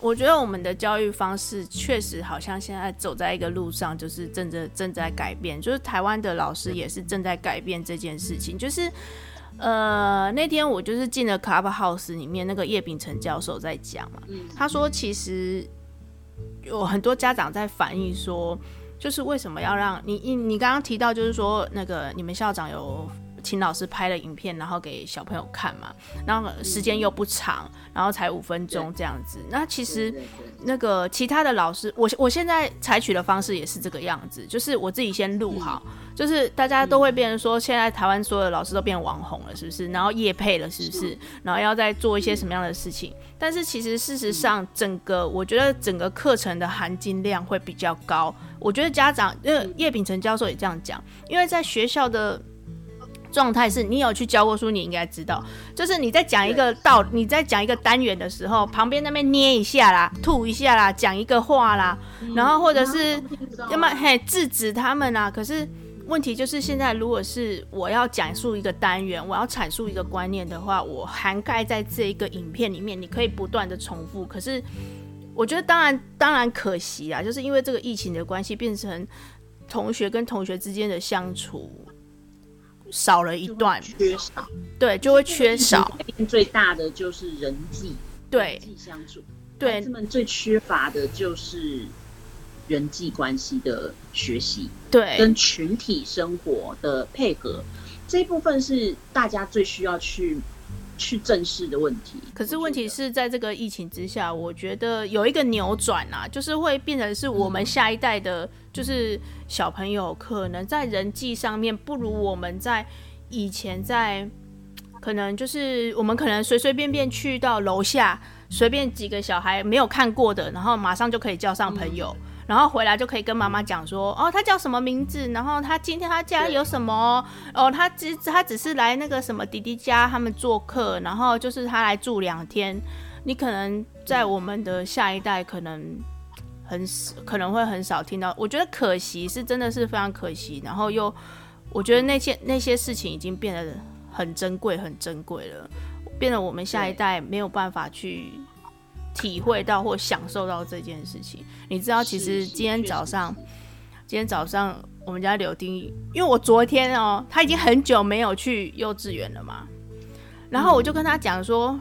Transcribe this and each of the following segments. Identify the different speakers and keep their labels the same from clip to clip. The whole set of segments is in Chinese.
Speaker 1: 我我觉得我们的教育方式确实好像现在走在一个路上，就是正在正在改变。就是台湾的老师也是正在改变这件事情。就是呃，那天我就是进了 Clubhouse 里面，那个叶秉成教授在讲嘛，他说其实有很多家长在反映说，就是为什么要让你你你刚刚提到，就是说那个你们校长有。请老师拍了影片，然后给小朋友看嘛，然后时间又不长，然后才五分钟这样子。那其实那个其他的老师，我我现在采取的方式也是这个样子，就是我自己先录好，就是大家都会变成说，现在台湾所有的老师都变网红了，是不是？然后业配了，是不是？然后要再做一些什么样的事情？但是其实事实上，整个我觉得整个课程的含金量会比较高。我觉得家长，因为叶秉成教授也这样讲，因为在学校的。状态是你有去教过书，你应该知道，就是你在讲一个道，你在讲一个单元的时候，旁边那边捏一下啦，吐一下啦，讲一个话啦，然后或者是要么嘿制止他们啦。可是问题就是现在，如果是我要讲述一个单元，我要阐述一个观念的话，我涵盖在这一个影片里面，你可以不断的重复。可是我觉得当然当然可惜啊，就是因为这个疫情的关系，变成同学跟同学之间的相处。少了一段，
Speaker 2: 缺少，
Speaker 1: 对，就会缺少。
Speaker 2: 最大的就是人际，
Speaker 1: 对，
Speaker 2: 人际相处。
Speaker 1: 对，
Speaker 2: 孩子们最缺乏的就是人际关系的学习，
Speaker 1: 对，
Speaker 2: 跟群体生活的配合，这一部分是大家最需要去去正视的问题。
Speaker 1: 可是问题是在这个疫情之下，我觉得有一个扭转啊，就是会变成是我们下一代的。就是小朋友可能在人际上面不如我们在以前在，可能就是我们可能随随便便去到楼下，随便几个小孩没有看过的，然后马上就可以交上朋友，然后回来就可以跟妈妈讲说，哦，他叫什么名字，然后他今天他家有什么，哦，他只他只是来那个什么弟弟家他们做客，然后就是他来住两天，你可能在我们的下一代可能。很，可能会很少听到，我觉得可惜是真的是非常可惜。然后又，我觉得那些那些事情已经变得很珍贵，很珍贵了，变得我们下一代没有办法去体会到或享受到这件事情。你知道，其实今天早上，今天早上我们家柳丁，因为我昨天哦，他已经很久没有去幼稚园了嘛，然后我就跟他讲说。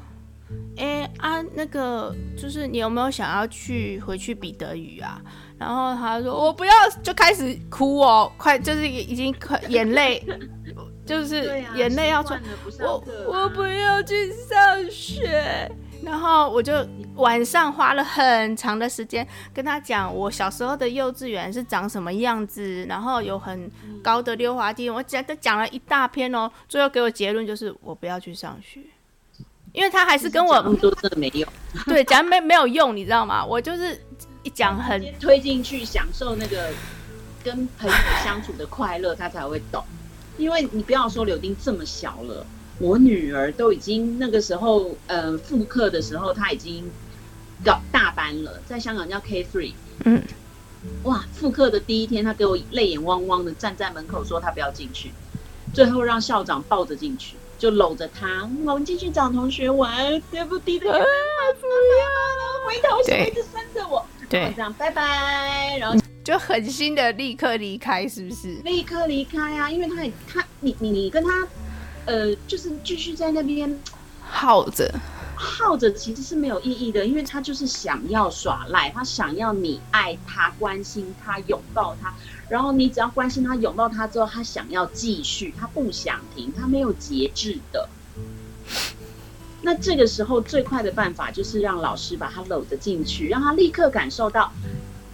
Speaker 1: 哎、欸、啊，那个就是你有没有想要去回去彼得语啊？然后他说我不要，就开始哭哦，快就是已经快眼泪，就是眼泪要出来。我我不要去上学。然后我就晚上花了很长的时间跟他讲我小时候的幼稚园是长什么样子，然后有很高的溜滑梯，我讲都讲了一大篇哦。最后给我结论就是我不要去上学。因为他还是跟我
Speaker 2: 说真的没用，
Speaker 1: 对，讲没没有用，你知道吗？我就是一讲很
Speaker 2: 推进去享受那个跟朋友相处的快乐，他才会懂。因为你不要说柳丁这么小了，我女儿都已经那个时候，呃，复课的时候，她已经搞大班了，在香港叫 K three。嗯，哇，复课的第一天，她给我泪眼汪汪的站在门口说她不要进去，最后让校长抱着进去。就搂着他，我们继续找同学玩，对不对？不要，回头是一直跟着我，对，这样拜拜，然后
Speaker 1: 就狠心的立刻离开，是不是？
Speaker 2: 立刻离开啊！因为他也他你你你跟他，呃，就是继续在那边
Speaker 1: 耗着，
Speaker 2: 耗着其实是没有意义的，因为他就是想要耍赖，他想要你爱他、关心他、拥抱他。然后你只要关心他、拥抱他之后，他想要继续，他不想停，他没有节制的。那这个时候最快的办法就是让老师把他搂着进去，让他立刻感受到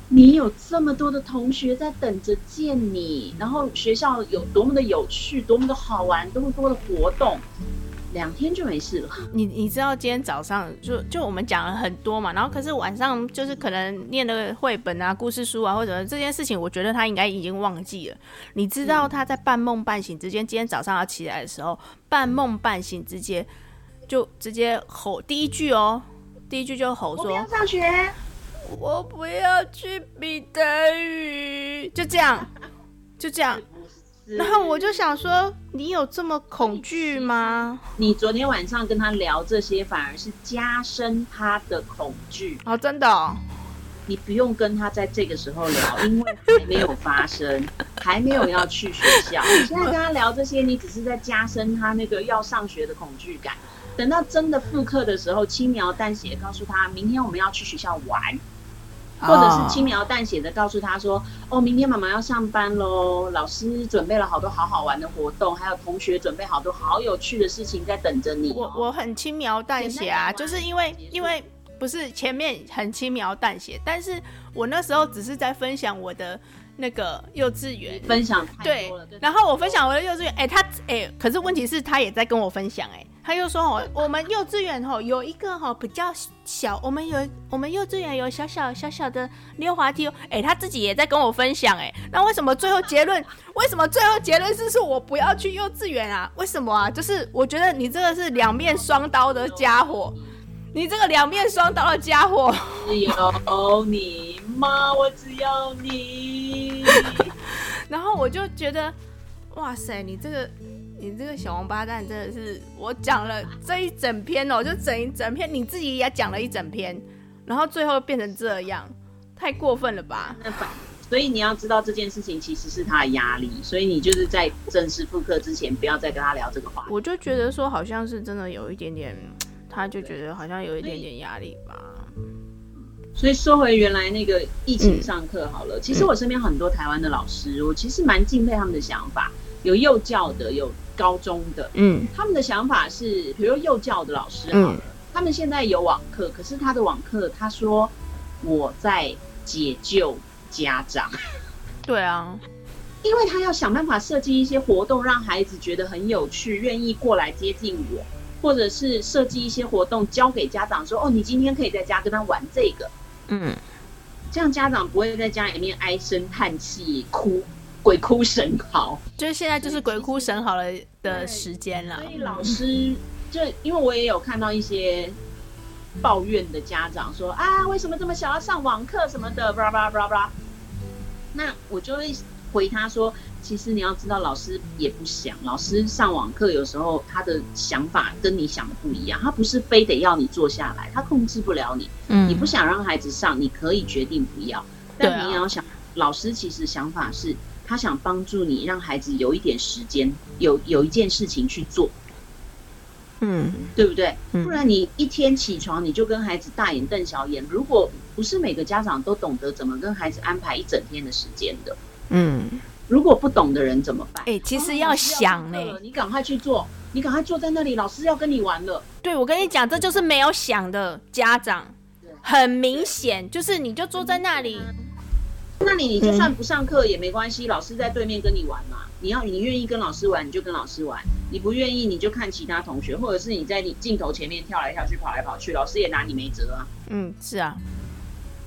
Speaker 2: 你有这么多的同学在等着见你，然后学校有多么的有趣、多么的好玩、多么多的活动。两天就没事了。
Speaker 1: 你你知道今天早上就就我们讲了很多嘛，然后可是晚上就是可能念的绘本啊、故事书啊或者这件事情，我觉得他应该已经忘记了。你知道他在半梦半醒之间，今天早上要起来的时候，半梦半醒之间就直接吼第一句哦，第一句就吼说：“我不
Speaker 2: 要上学，
Speaker 1: 我不要去比德语。”就这样，就这样。然后我就想说，你有这么恐惧吗？
Speaker 2: 你昨天晚上跟他聊这些，反而是加深他的恐惧
Speaker 1: 哦，真的哦。
Speaker 2: 你不用跟他在这个时候聊，因为还没有发生，还没有要去学校。你现在跟他聊这些，你只是在加深他那个要上学的恐惧感。等到真的复课的时候，轻描淡写告诉他，明天我们要去学校玩。或者是轻描淡写的告诉他说：“哦，明天妈妈要上班喽，老师准备了好多好好玩的活动，还有同学准备好多好有趣的事情在等着你。”
Speaker 1: 我我很轻描淡写啊，就是因为因为不是前面很轻描淡写，但是我那时候只是在分享我的。那个幼稚园
Speaker 2: 分享太多了，
Speaker 1: 对，然后我分享我的幼稚园，哎、欸，他哎、欸，可是问题是，他也在跟我分享、欸，哎，他又说哦，我们幼稚园哦有一个哦比较小，我们有我们幼稚园有小小小小的溜滑梯哦，哎、欸，他自己也在跟我分享、欸，哎，那为什么最后结论？为什么最后结论是说我不要去幼稚园啊？为什么啊？就是我觉得你这个是两面双刀的家伙，你这个两面双刀的家伙，
Speaker 2: 只有你吗？我只要你。
Speaker 1: 然后我就觉得，哇塞，你这个，你这个小王八蛋，真的是我讲了这一整篇哦，就整一整篇，你自己也讲了一整篇，然后最后变成这样，太过分了吧？
Speaker 2: 所以你要知道这件事情其实是他的压力，所以你就是在正式复课之前，不要再跟他聊这个话题。
Speaker 1: 我就觉得说，好像是真的有一点点，他就觉得好像有一点点压力吧。
Speaker 2: 所以说回原来那个疫情上课好了，嗯、其实我身边很多台湾的老师，我其实蛮敬佩他们的想法，有幼教的，有高中的，嗯，他们的想法是，比如幼教的老师好了，嗯、他们现在有网课，可是他的网课他说我在解救家长，
Speaker 1: 对啊，
Speaker 2: 因为他要想办法设计一些活动，让孩子觉得很有趣，愿意过来接近我，或者是设计一些活动交给家长说，哦，你今天可以在家跟他玩这个。嗯，这样家长不会在家里面唉声叹气、哭鬼哭神嚎。
Speaker 1: 就是现在就是鬼哭神嚎了的时间了。
Speaker 2: 所以老师就因为我也有看到一些抱怨的家长说啊，为什么这么小要上网课什么的，巴拉巴拉巴拉巴拉。那我就会回他说。其实你要知道，老师也不想。老师上网课有时候他的想法跟你想的不一样，他不是非得要你坐下来，他控制不了你。嗯，你不想让孩子上，你可以决定不要。但你也要想，老师其实想法是，他想帮助你，让孩子有一点时间，有有一件事情去做。嗯，对不对？不然你一天起床你就跟孩子大眼瞪小眼。如果不是每个家长都懂得怎么跟孩子安排一整天的时间的，嗯。如果不懂的人怎么办？
Speaker 1: 哎、欸，其实要想呢、欸哦，
Speaker 2: 你赶快去做，你赶快坐在那里，老师要跟你玩了。
Speaker 1: 对，我跟你讲，这就是没有想的家长，很明显，就是你就坐在那里，
Speaker 2: 那你你就算不上课也没关系，嗯、老师在对面跟你玩嘛。你要你愿意跟老师玩，你就跟老师玩；你不愿意，你就看其他同学，或者是你在你镜头前面跳来跳去、跑来跑去，老师也拿你没辙啊。
Speaker 1: 嗯，是啊，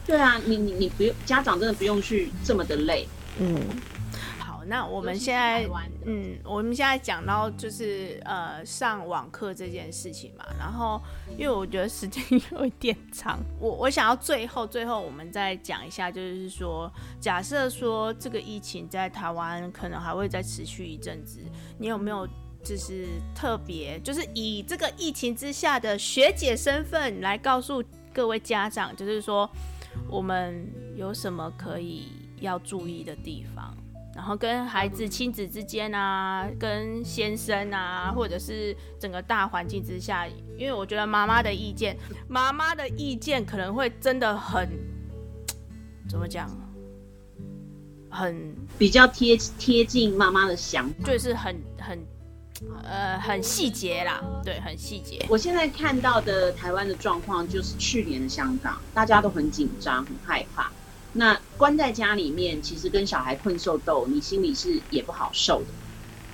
Speaker 2: 对啊，你你你不用，家长真的不用去这么的累。嗯。
Speaker 1: 那我们现在，嗯，我们现在讲到就是呃上网课这件事情嘛，然后因为我觉得时间 有一点长，我我想要最后最后我们再讲一下，就是说假设说这个疫情在台湾可能还会再持续一阵子，你有没有就是特别就是以这个疫情之下的学姐身份来告诉各位家长，就是说我们有什么可以要注意的地方？然后跟孩子亲子之间啊，跟先生啊，或者是整个大环境之下，因为我觉得妈妈的意见，妈妈的意见可能会真的很，怎么讲，很
Speaker 2: 比较贴贴近妈妈的想法，
Speaker 1: 就是很很呃很细节啦，对，很细节。
Speaker 2: 我现在看到的台湾的状况，就是去年的香港，大家都很紧张，很害怕。那关在家里面，其实跟小孩困兽斗，你心里是也不好受的。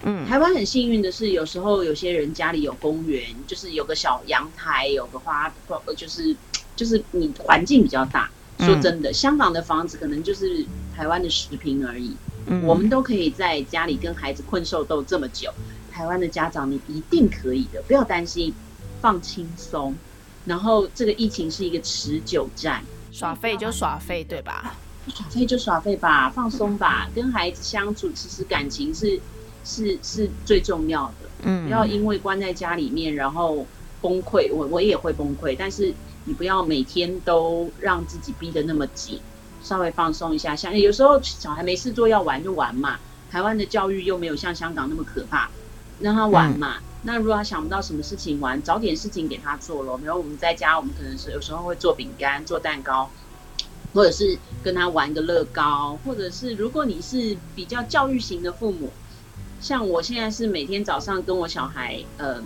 Speaker 2: 嗯，台湾很幸运的是，有时候有些人家里有公园，就是有个小阳台，有个花，就是就是你环境比较大。说真的，香港的房子可能就是台湾的十平而已。嗯，我们都可以在家里跟孩子困兽斗这么久。台湾的家长，你一定可以的，不要担心，放轻松。然后这个疫情是一个持久战，
Speaker 1: 耍废就耍废，对吧？
Speaker 2: 耍废就耍废吧，放松吧，跟孩子相处，其实感情是是是最重要的。嗯，不要因为关在家里面然后崩溃，我我也会崩溃，但是。你不要每天都让自己逼得那么紧，稍微放松一下。像有时候小孩没事做要玩就玩嘛。台湾的教育又没有像香港那么可怕，让他玩嘛。嗯、那如果他想不到什么事情玩，找点事情给他做咯。比如我们在家，我们可能是有时候会做饼干、做蛋糕，或者是跟他玩个乐高，或者是如果你是比较教育型的父母，像我现在是每天早上跟我小孩，呃。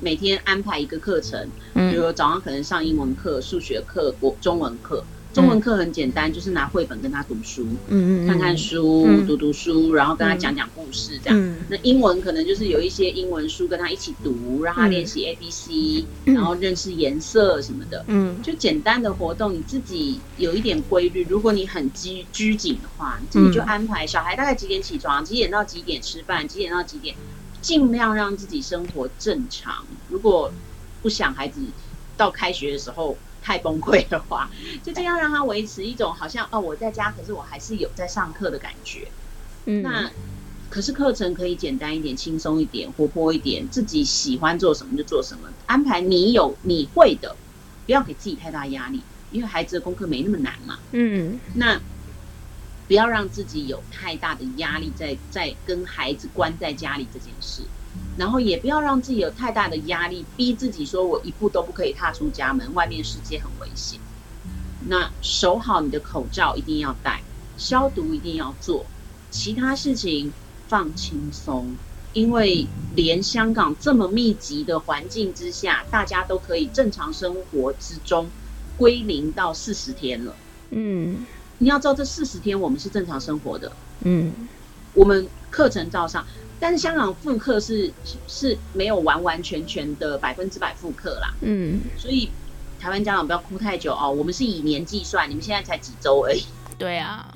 Speaker 2: 每天安排一个课程，比如早上可能上英文课、数学课、国中文课。中文课很简单，就是拿绘本跟他读书，嗯嗯，看看书，嗯、读读书，然后跟他讲讲故事，这样。嗯、那英文可能就是有一些英文书跟他一起读，让他练习 A B C，嗯、然后认识颜色什么的，嗯，就简单的活动，你自己有一点规律。如果你很拘拘谨的话，你自己就安排小孩大概几点起床，几点到几点吃饭，几点到几点。尽量让自己生活正常。如果不想孩子到开学的时候太崩溃的话，就这样让他维持一种好像哦，我在家，可是我还是有在上课的感觉。嗯，那可是课程可以简单一点、轻松一点、活泼一点，自己喜欢做什么就做什么，安排你有你会的，不要给自己太大压力，因为孩子的功课没那么难嘛。嗯，那。不要让自己有太大的压力在，在在跟孩子关在家里这件事，然后也不要让自己有太大的压力，逼自己说我一步都不可以踏出家门，外面世界很危险。那守好你的口罩一定要戴，消毒一定要做，其他事情放轻松，因为连香港这么密集的环境之下，大家都可以正常生活之中归零到四十天了。嗯。你要知道，这四十天我们是正常生活的，嗯，我们课程照上，但是香港复课是是没有完完全全的百分之百复课啦，嗯，所以台湾家长不要哭太久哦，我们是以年计算，你们现在才几周而已。
Speaker 1: 对啊，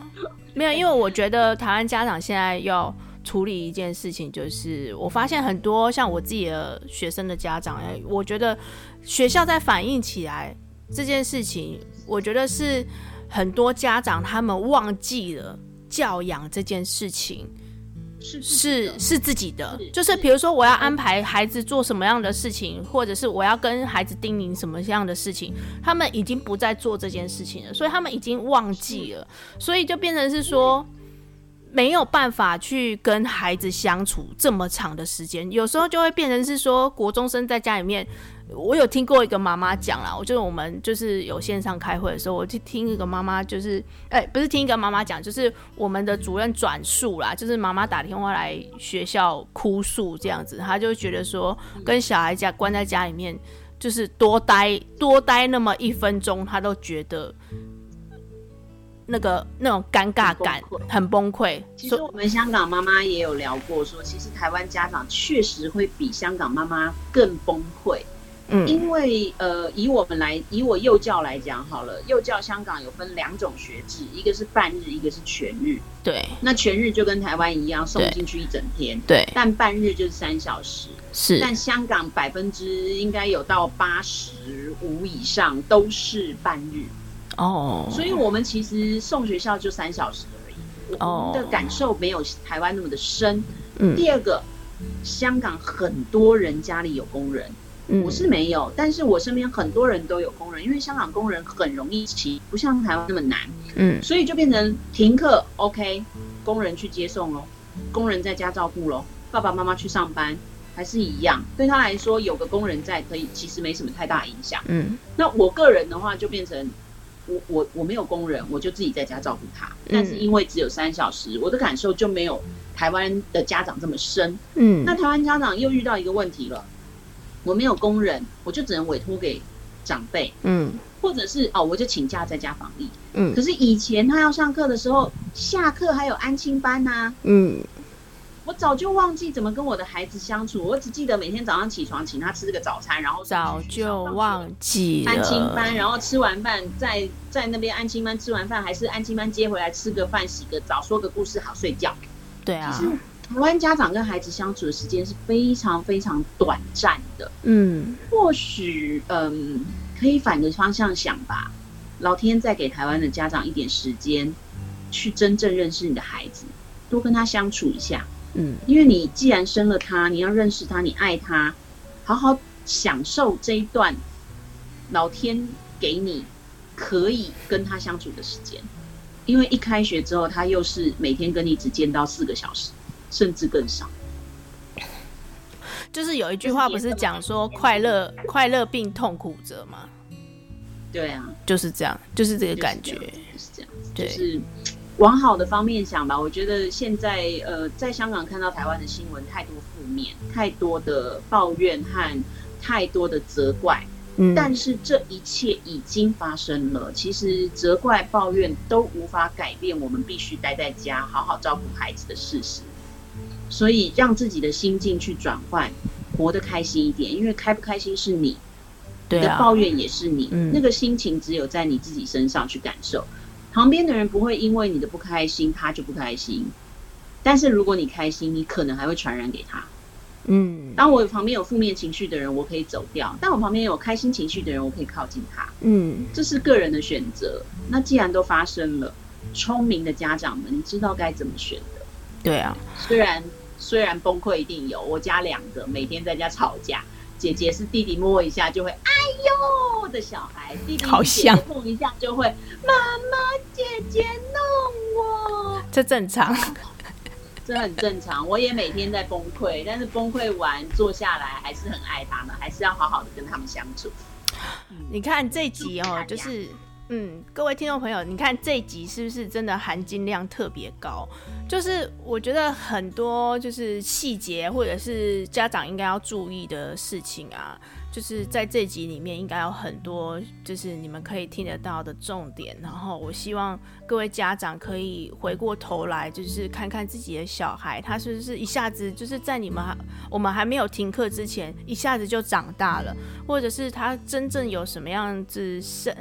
Speaker 1: 没有，因为我觉得台湾家长现在要处理一件事情，就是我发现很多像我自己的学生的家长，哎，我觉得学校在反映起来这件事情，我觉得是。很多家长他们忘记了教养这件事情是是是自己的，就是比如说我要安排孩子做什么样的事情，或者是我要跟孩子叮咛什么样的事情，他们已经不再做这件事情了，所以他们已经忘记了，所以就变成是说没有办法去跟孩子相处这么长的时间，有时候就会变成是说国中生在家里面。我有听过一个妈妈讲啦，我就是我们就是有线上开会的时候，我就听一个妈妈，就是哎、不是听一个妈妈讲，就是我们的主任转述啦，就是妈妈打电话来学校哭诉这样子，她就觉得说跟小孩家关在家里面，就是多待多待那么一分钟，她都觉得那个那种尴尬感很崩溃。
Speaker 2: 其实我们香港妈妈也有聊过说，说其实台湾家长确实会比香港妈妈更崩溃。嗯，因为呃，以我们来，以我幼教来讲好了，幼教香港有分两种学制，一个是半日，一个是全日。
Speaker 1: 对，
Speaker 2: 那全日就跟台湾一样，送进去一整天。
Speaker 1: 对，
Speaker 2: 但半日就是三小时。
Speaker 1: 是，
Speaker 2: 但香港百分之应该有到八十五以上都是半日。哦，所以我们其实送学校就三小时而已。哦，我们的感受没有台湾那么的深。嗯，第二个，香港很多人家里有工人。我是没有，但是我身边很多人都有工人，因为香港工人很容易骑，不像台湾那么难，嗯，所以就变成停课，OK，工人去接送咯，工人在家照顾咯，爸爸妈妈去上班还是一样，对他来说有个工人在可以，其实没什么太大影响，嗯，那我个人的话就变成我我我没有工人，我就自己在家照顾他，但是因为只有三小时，我的感受就没有台湾的家长这么深，嗯，那台湾家长又遇到一个问题了。我没有工人，我就只能委托给长辈，嗯，或者是哦，我就请假在家防疫，嗯。可是以前他要上课的时候，下课还有安亲班呐，嗯。我早就忘记怎么跟我的孩子相处，我只记得每天早上起床请他吃这个早餐，然后
Speaker 1: 早就忘记了
Speaker 2: 安亲班，然后吃完饭在在那边安亲班吃完饭，还是安亲班接回来吃个饭、洗个澡、说个故事好睡觉。
Speaker 1: 对啊，
Speaker 2: 其实台湾家长跟孩子相处的时间是非常非常短暂的。
Speaker 1: 嗯，
Speaker 2: 或许嗯，可以反个方向想吧，老天再给台湾的家长一点时间，去真正认识你的孩子，多跟他相处一下。
Speaker 1: 嗯，
Speaker 2: 因为你既然生了他，你要认识他，你爱他，好好享受这一段老天给你可以跟他相处的时间。因为一开学之后，他又是每天跟你只见到四个小时，甚至更少。
Speaker 1: 就是有一句话不是讲说快乐快乐并痛苦着吗？
Speaker 2: 对啊，
Speaker 1: 就是这样，就是这个感觉，
Speaker 2: 就是这样，就是。往好的方面想吧，我觉得现在呃，在香港看到台湾的新闻太多负面，太多的抱怨和太多的责怪。嗯，但是这一切已经发生了，其实责怪抱怨都无法改变我们必须待在家好好照顾孩子的事实。所以让自己的心境去转换，活得开心一点，因为开不开心是你，对啊，你的抱怨也是你，嗯，那个心情只有在你自己身上去感受。旁边的人不会因为你的不开心，他就不开心。但是如果你开心，你可能还会传染给他。嗯，当我旁边有负面情绪的人，我可以走掉；但我旁边有开心情绪的人，我可以靠近他。嗯，这是个人的选择。那既然都发生了，聪明的家长们，你知道该怎么选的。
Speaker 1: 对啊，
Speaker 2: 虽然虽然崩溃一定有，我家两个每天在家吵架。姐姐是弟弟摸一下就会哎呦的小孩，弟弟好像碰一下就会妈妈姐姐弄我，
Speaker 1: 这正常，
Speaker 2: 这很正常。我也每天在崩溃，但是崩溃完坐下来还是很爱他们，还是要好好的跟他们相处。
Speaker 1: 你看这集哦，就是。嗯，各位听众朋友，你看这集是不是真的含金量特别高？就是我觉得很多就是细节或者是家长应该要注意的事情啊。就是在这集里面，应该有很多就是你们可以听得到的重点。然后，我希望各位家长可以回过头来，就是看看自己的小孩，他是不是一下子就是在你们我们还没有停课之前，一下子就长大了，或者是他真正有什么样子心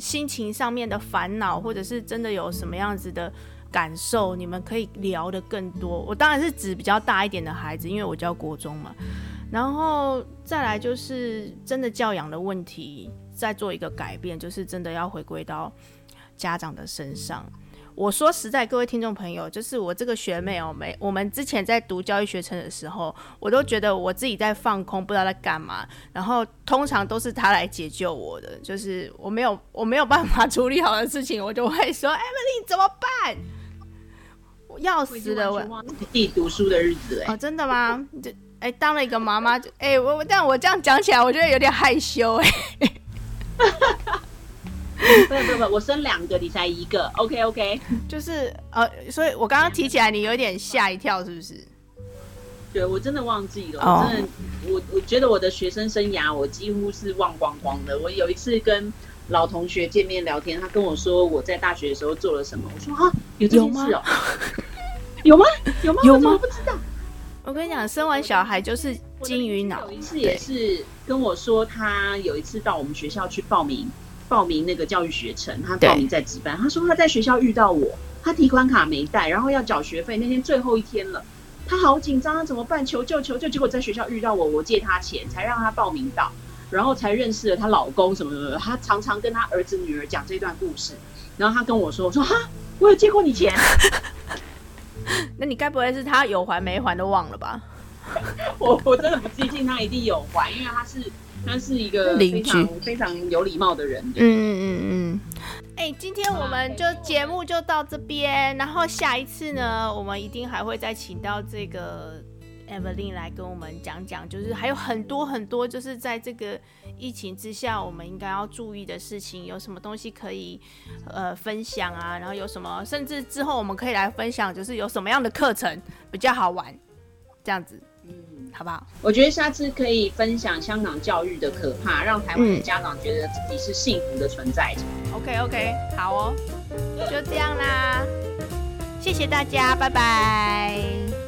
Speaker 1: 心情上面的烦恼，或者是真的有什么样子的感受，你们可以聊得更多。我当然是指比较大一点的孩子，因为我教国中嘛。然后再来就是真的教养的问题，再做一个改变，就是真的要回归到家长的身上。我说实在，各位听众朋友，就是我这个学妹哦，没我们之前在读教育学程的时候，我都觉得我自己在放空，不知道在干嘛。然后通常都是她来解救我的，就是我没有我没有办法处理好的事情，我就会说：“Emily 怎么办？”我要死了，我
Speaker 2: 自己读书的日子哎，
Speaker 1: 哦，真的吗？这。哎、欸，当了一个妈妈就哎、我，我但我这样讲起来，我觉得有点害羞哎、欸。
Speaker 2: 不不不，我生两个，你才一个，OK OK。
Speaker 1: 就是呃，所以我刚刚提起来，你有点吓一跳，是不是？
Speaker 2: 对，我真的忘记了，我真的，我我觉得我的学生生涯我几乎是忘光光的。我有一次跟老同学见面聊天，他跟我说我在大学的时候做了什么，我说啊，有这件事哦、喔，有吗？有吗？有吗？我怎么不知道。
Speaker 1: 我跟你讲，生完小孩就是金鱼脑。
Speaker 2: 有一次也是跟我说，他有一次到我们学校去报名，报名那个教育学程，他报名在值班。他说他在学校遇到我，他提款卡没带，然后要缴学费，那天最后一天了，他好紧张，他怎么办？求救求救！结果在学校遇到我，我借他钱才让他报名到，然后才认识了她老公什么什么的。他常常跟他儿子女儿讲这段故事，然后他跟我说：“我说哈，我有借过你钱。”
Speaker 1: 那你该不会是他有还没还都忘了吧？
Speaker 2: 我我真的不记性，他一定有还，因为他是他是一个非常非常有礼貌的人。嗯嗯嗯
Speaker 1: 嗯。哎、欸，今天我们就节目就到这边，然后下一次呢，我们一定还会再请到这个。Evelyn 来跟我们讲讲，就是还有很多很多，就是在这个疫情之下，我们应该要注意的事情，有什么东西可以呃分享啊？然后有什么，甚至之后我们可以来分享，就是有什么样的课程比较好玩，这样子，嗯，好不好？
Speaker 2: 我觉得下次可以分享香港教育的可怕，让台湾的家长觉得自己是幸福的存在。
Speaker 1: 嗯、OK OK，好哦，就这样啦，谢谢大家，拜拜。